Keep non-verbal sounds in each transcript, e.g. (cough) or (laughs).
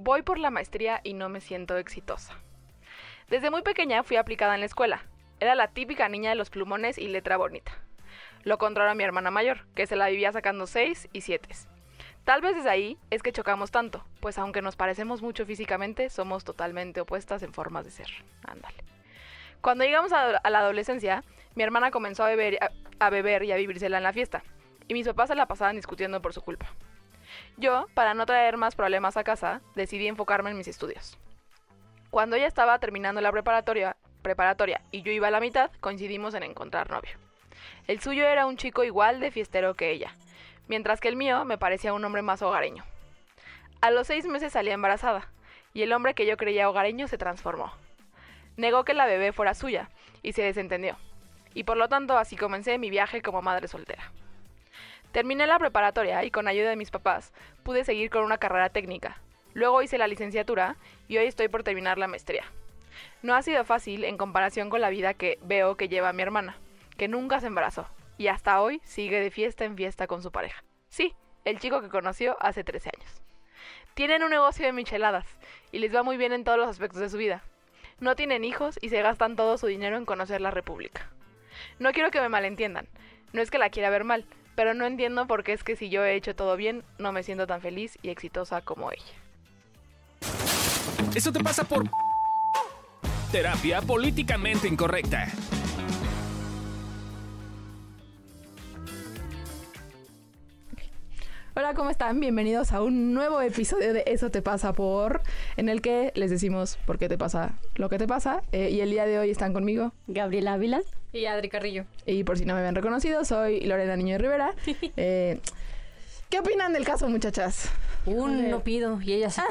voy por la maestría y no me siento exitosa. Desde muy pequeña fui aplicada en la escuela. Era la típica niña de los plumones y letra bonita. Lo contrario a mi hermana mayor, que se la vivía sacando 6 y 7. Tal vez desde ahí es que chocamos tanto, pues aunque nos parecemos mucho físicamente, somos totalmente opuestas en formas de ser. Ándale. Cuando llegamos a, la adolescencia, mi hermana comenzó a beber, a, a beber y a vivírsela en la fiesta, y mis papás se la pasaban discutiendo por su culpa. Yo, para no traer más problemas a casa, decidí enfocarme en mis estudios. Cuando ella estaba terminando la preparatoria, preparatoria y yo iba a la mitad, coincidimos en encontrar novio. El suyo era un chico igual de fiestero que ella, mientras que el mío me parecía un hombre más hogareño. A los seis meses salí embarazada, y el hombre que yo creía hogareño se transformó. Negó que la bebé fuera suya, y se desentendió. Y por lo tanto así comencé mi viaje como madre soltera. Terminé la preparatoria y con ayuda de mis papás pude seguir con una carrera técnica. Luego hice la licenciatura y hoy estoy por terminar la maestría. No ha sido fácil en comparación con la vida que veo que lleva mi hermana, que nunca se embarazó y hasta hoy sigue de fiesta en fiesta con su pareja. Sí, el chico que conoció hace 13 años. Tienen un negocio de micheladas y les va muy bien en todos los aspectos de su vida. No tienen hijos y se gastan todo su dinero en conocer la República. No quiero que me malentiendan, no es que la quiera ver mal, pero no entiendo por qué es que si yo he hecho todo bien, no me siento tan feliz y exitosa como ella. Eso te pasa por terapia políticamente incorrecta. Hola, ¿cómo están? Bienvenidos a un nuevo episodio de Eso te pasa por, en el que les decimos por qué te pasa lo que te pasa. Eh, y el día de hoy están conmigo. Gabriela Ávila. Y Adri Carrillo. Y por si no me habían reconocido, soy Lorena Niño de Rivera. (laughs) Eh, ¿Qué opinan del caso, muchachas? Un no pido y ella se... (laughs)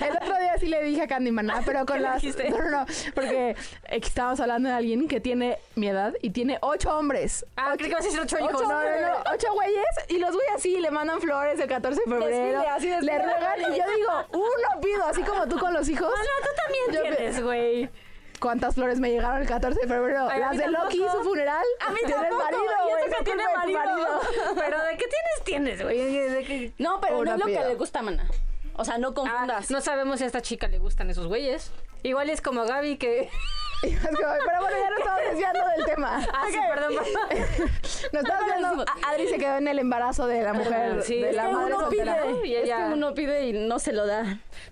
El otro día sí le dije a Candy Maná, pero con las... No, no, no, porque estábamos hablando de alguien que tiene mi edad y tiene ocho hombres. Ah, creo que vas a decir ocho hijos. Ocho, no, no, no, ocho güeyes y los güeyes así le mandan flores el 14 de febrero. Desfile, así desfile. le ruegan y yo digo, uno pido, así como tú con los hijos. Ah, no, tú también Yo- tienes, güey. ¿Cuántas flores me llegaron el 14 de febrero? A Las de Loki, tampoco. su funeral. A mí Tienes tampoco. marido, y güey, que tiene tu marido. Pero ¿de qué tienes? Tienes, güey. (laughs) No, pero Una no es lo que le gusta a Mana. O sea, no Ah, confundas. no sabemos si a esta chica le gustan esos güeyes. Igual es como Gaby que... (laughs) Y Pero bueno, ya nos estamos desviando del tema. Ah, sí, perdón, viendo. Adri se quedó en el embarazo de la mujer, Sí, de es la que madre uno soltera. pide. Y es ella- que uno pide y no se lo da.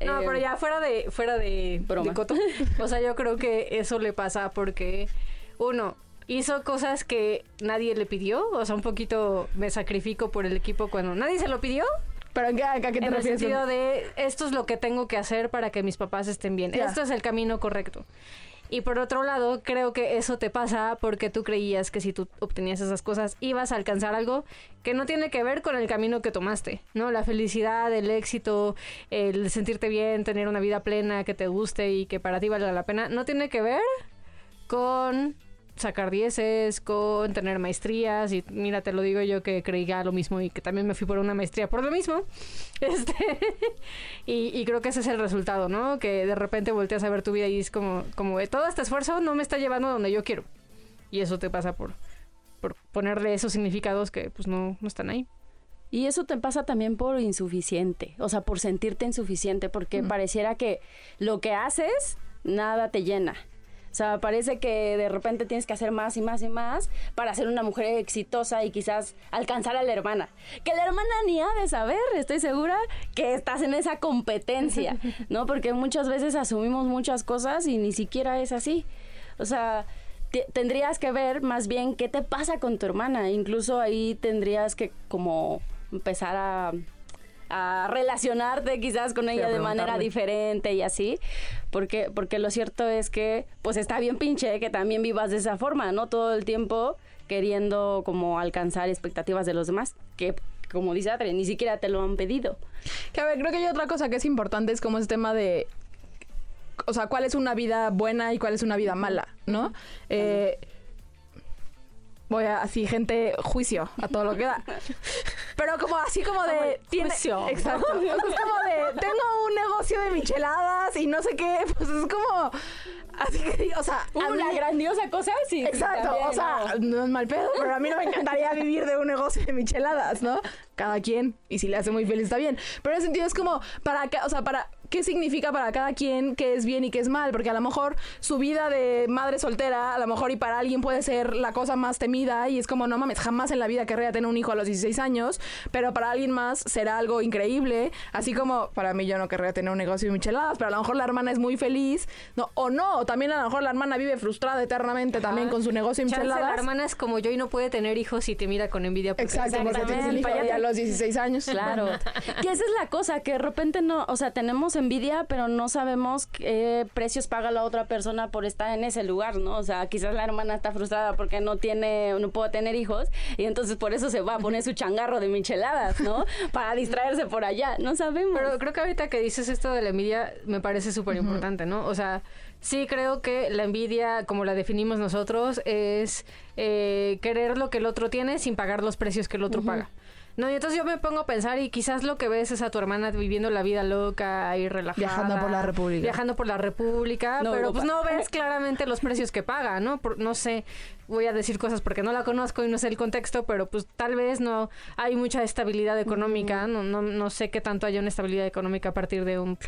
No, Eh, pero ya fuera de fuera de, Broma. de coto. O sea, yo creo que eso le pasa porque uno hizo cosas que nadie le pidió, o sea, un poquito me sacrifico por el equipo cuando nadie se lo pidió. ¿Pero qué, a qué te En el sentido de esto es lo que tengo que hacer para que mis papás estén bien. Ya. Esto es el camino correcto. Y por otro lado, creo que eso te pasa porque tú creías que si tú obtenías esas cosas ibas a alcanzar algo que no tiene que ver con el camino que tomaste, ¿no? La felicidad, el éxito, el sentirte bien, tener una vida plena que te guste y que para ti valga la pena, no tiene que ver con sacar dieces, con tener maestrías y mira, te lo digo yo que creía lo mismo y que también me fui por una maestría por lo mismo. (laughs) Este y, y creo que ese es el resultado, ¿no? Que de repente volteas a ver tu vida y es como como todo este esfuerzo no me está llevando a donde yo quiero. Y eso te pasa por por ponerle esos significados que pues no no están ahí. Y eso te pasa también por insuficiente. O sea, por sentirte insuficiente. Porque pareciera que lo que haces, nada te llena. O sea, parece que de repente tienes que hacer más y más y más para ser una mujer exitosa y quizás alcanzar a la hermana. Que la hermana ni ha de saber, estoy segura, que estás en esa competencia, (laughs) ¿no? Porque muchas veces asumimos muchas cosas y ni siquiera es así. O sea, te- tendrías que ver más bien qué te pasa con tu hermana. Incluso ahí tendrías que como empezar a, a relacionarte quizás con ella de manera diferente y así. Porque, porque lo cierto es que pues está bien pinche que también vivas de esa forma, ¿no? Todo el tiempo queriendo como alcanzar expectativas de los demás. Que como dice Adri, ni siquiera te lo han pedido. Que a ver, creo que hay otra cosa que es importante, es como ese tema de. O sea, cuál es una vida buena y cuál es una vida mala, ¿no? Eh, voy a, así, gente, juicio a todo lo que da. (laughs) Pero como así como de... tiene, (laughs) exacto. (laughs) Es como de, tengo un negocio de micheladas y no sé qué. (laughs) Pues es como... Así que, o sea... a Uh, mí- grandiosa cosa, sí. Exacto, también, o sea, ¿no? no es mal pedo, pero a mí no me encantaría vivir de un negocio de micheladas, ¿no? Cada quien, y si le hace muy feliz está bien. Pero en ese sentido es como, para, o sea, para, ¿qué significa para cada quien qué es bien y qué es mal? Porque a lo mejor su vida de madre soltera, a lo mejor y para alguien puede ser la cosa más temida y es como, no mames, jamás en la vida querría tener un hijo a los 16 años, pero para alguien más será algo increíble, así como para mí yo no querría tener un negocio de micheladas, pero a lo mejor la hermana es muy feliz, no, o no, o también a lo mejor la hermana vive frustrada eternamente también con su negocio de Chance, micheladas. la hermana es como yo y no puede tener hijos y te mira con envidia. porque- Exacto, porque tienes el hijo a los 16 años. Claro. (laughs) que esa es la cosa, que de repente no, o sea, tenemos envidia, pero no sabemos qué precios paga la otra persona por estar en ese lugar, ¿no? O sea, quizás la hermana está frustrada porque no tiene, no puede tener hijos, y entonces por eso se va a poner su changarro de micheladas, ¿no? (laughs) Para distraerse por allá. No sabemos. Pero creo que ahorita que dices esto de la envidia me parece súper importante, ¿no? O sea, sí creo que la envidia, como la definimos nosotros, es eh, querer lo que el otro tiene sin pagar los precios que el otro paga. No, y entonces yo me pongo a pensar y quizás lo que ves es a tu hermana viviendo la vida loca y relajada. Viajando por la República. Viajando por la República, No, pero pues no ves (laughs) claramente los precios que paga, ¿no? Por- no sé, voy a decir cosas porque no la conozco y no sé el contexto, pero pues tal vez no hay mucha estabilidad económica, no, no, no sé qué tanto haya una estabilidad económica a partir de un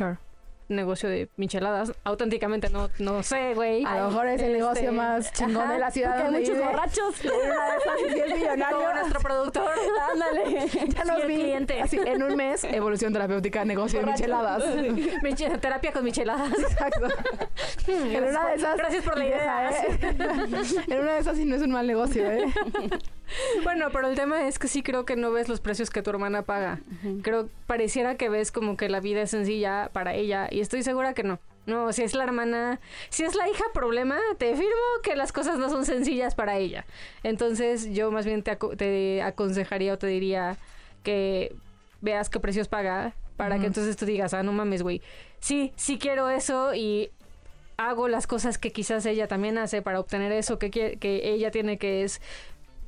negocio de micheladas. Auténticamente no, no sé, güey. A lo mejor es el Este, negocio más chingón Ajá, de la ciudad porque muchos vive. borrachos. Millonario, nuestro productor. Ándale. (laughs) ya nos vi. cliente. Así, en un mes, evolución terapéutica, negocio de micheladas. (laughs) Miche- terapia con micheladas. Exacto. (laughs) en una de esas. Gracias por la idea. ¿eh? en una de esas sí no es un mal negocio, ¿eh? Bueno, pero el tema es que sí creo que no ves los precios que tu hermana paga. Creo, pareciera que ves como que la vida es sencilla para ella y estoy segura que no. No, si es la hermana, si es la hija problema, te firmo que las cosas no son sencillas para ella. Entonces yo más bien te, aco- te aconsejaría o te diría que veas qué precios paga para que entonces tú digas, ah, no mames, güey. Sí, sí quiero eso y hago las cosas que quizás ella también hace para obtener eso que, que ella tiene que es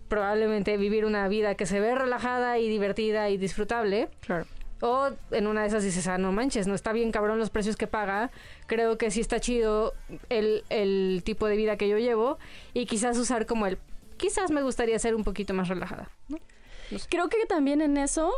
probablemente vivir una vida que se ve relajada y divertida y disfrutable. Claro. O en una de esas dices, ah, no manches, no está bien cabrón los precios que paga. Creo que sí está chido el, el tipo de vida que yo llevo. Y quizás usar como el, quizás me gustaría ser un poquito más relajada. ¿no? Creo que también en eso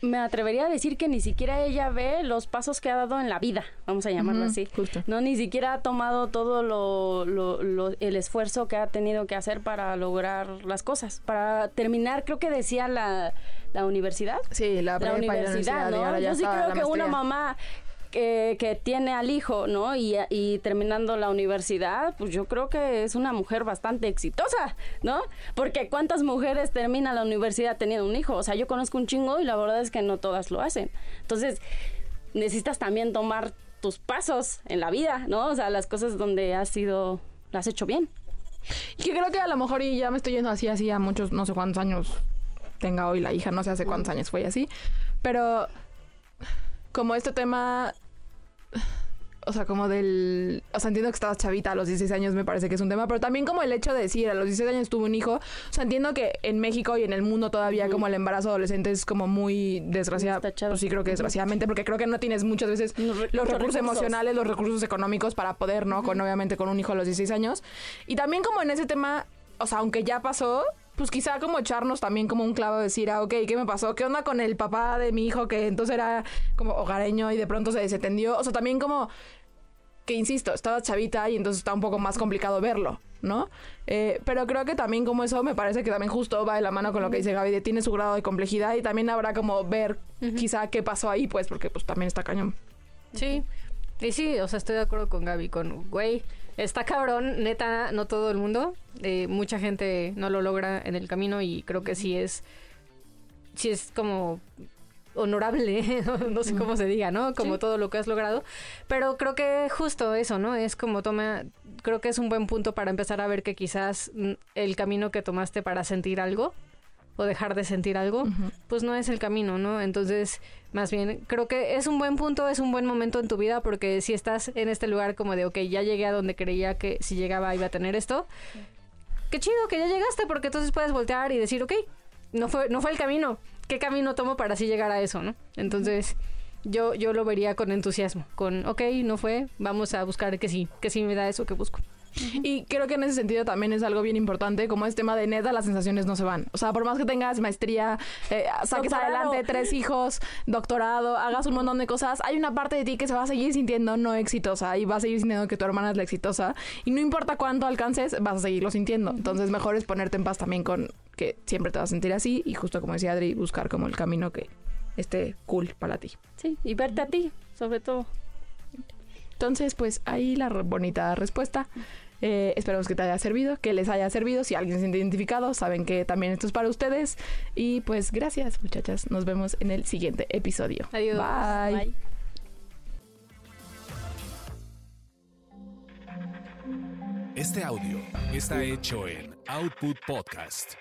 me atrevería a decir que ni siquiera ella ve los pasos que ha dado en la vida, vamos a llamarlo así. justo. No, ni siquiera ha tomado todo lo, lo- lo- el esfuerzo que ha tenido que hacer para lograr las cosas, para terminar, creo que decía la, la universidad. Sí, la, La universidad, ¿no? Yo sí creo que una mamá que, tiene al hijo, ¿no? Y, y terminando la universidad, pues yo creo que es una mujer bastante exitosa, ¿no? Porque ¿cuántas mujeres terminan la universidad teniendo un hijo? O sea, yo conozco un chingo y la verdad es que no todas lo hacen. Entonces, necesitas también tomar tus pasos en la vida, ¿no? O sea, las cosas donde has sido, las has hecho bien. Y que creo que a lo mejor, y ya me estoy yendo así, así a muchos, no sé cuántos años tenga hoy la hija, no sé hace cuántos años fue así, pero como este tema, o sea, como del, o sea, entiendo que estabas chavita a los 16 años, me parece que es un tema, pero también como el hecho de decir, a los 16 años tuve un hijo, o sea, entiendo que en México y en el mundo todavía como el embarazo adolescente es como muy desgraciado, pues sí creo que desgraciadamente, porque creo que no tienes muchas veces Los re- los los recursos recursos. emocionales, los recursos económicos para poder, ¿no? Con obviamente con un hijo a los 16 años. Y también como en ese tema, o sea, aunque ya pasó, pues quizá como echarnos también como un clavo, decir, ah, ok, ¿qué me pasó? ¿Qué onda con el papá de mi hijo que entonces era como hogareño y de pronto se desentendió? O sea, también como que insisto, estaba chavita y entonces está un poco más complicado verlo, ¿no? Eh, pero creo que también como eso me parece que también justo va de la mano con lo que dice Gaby, de tiene su grado de complejidad y también habrá como ver quizá qué pasó ahí, pues, porque pues también está cañón. Sí. Y sí, o sea, estoy de acuerdo con Gaby, con, güey, está cabrón, neta, no todo el mundo, eh, mucha gente no lo logra en el camino y creo que sí es, sí es como honorable, (laughs) no sé cómo se diga, ¿no? Como todo lo que has logrado, pero creo que justo eso, ¿no? Es como toma, creo que es un buen punto para empezar a ver que quizás mm, el camino que tomaste para sentir algo o dejar de sentir algo, pues no es el camino, ¿no? Entonces, más bien, creo que es un buen punto, es un buen momento en tu vida, porque si estás en este lugar como de, ok, ya llegué a donde creía que si llegaba iba a tener esto, qué chido que ya llegaste, porque entonces puedes voltear y decir, ok, no fue, no fue el camino. ¿Qué camino tomo para así llegar a eso, no? Entonces, yo, yo lo vería con entusiasmo, con, ok, no fue, vamos a buscar que sí, que sí me da eso que busco. Y creo que en ese sentido también es algo bien importante, como es tema de neta, las sensaciones no se van. O sea, por más que tengas maestría, eh, saques Doctorado. adelante tres hijos, doctorado, hagas un montón de cosas, hay una parte de ti que se va a seguir sintiendo no exitosa y va a seguir sintiendo que tu hermana es la exitosa. Y no importa cuánto alcances, vas a seguirlo sintiendo. Entonces, mejor es ponerte en paz también con que siempre te vas a sentir así y justo como decía Adri, buscar como el camino que esté cool para ti. Sí, y verte a ti, sobre todo. Entonces, pues ahí la bonita respuesta. Eh, esperamos que te haya servido, que les haya servido. Si alguien se siente identificado, saben que también esto es para ustedes. Y pues gracias, muchachas. Nos vemos en el siguiente episodio. Adiós. Bye. Bye. Este audio está hecho en Output Podcast.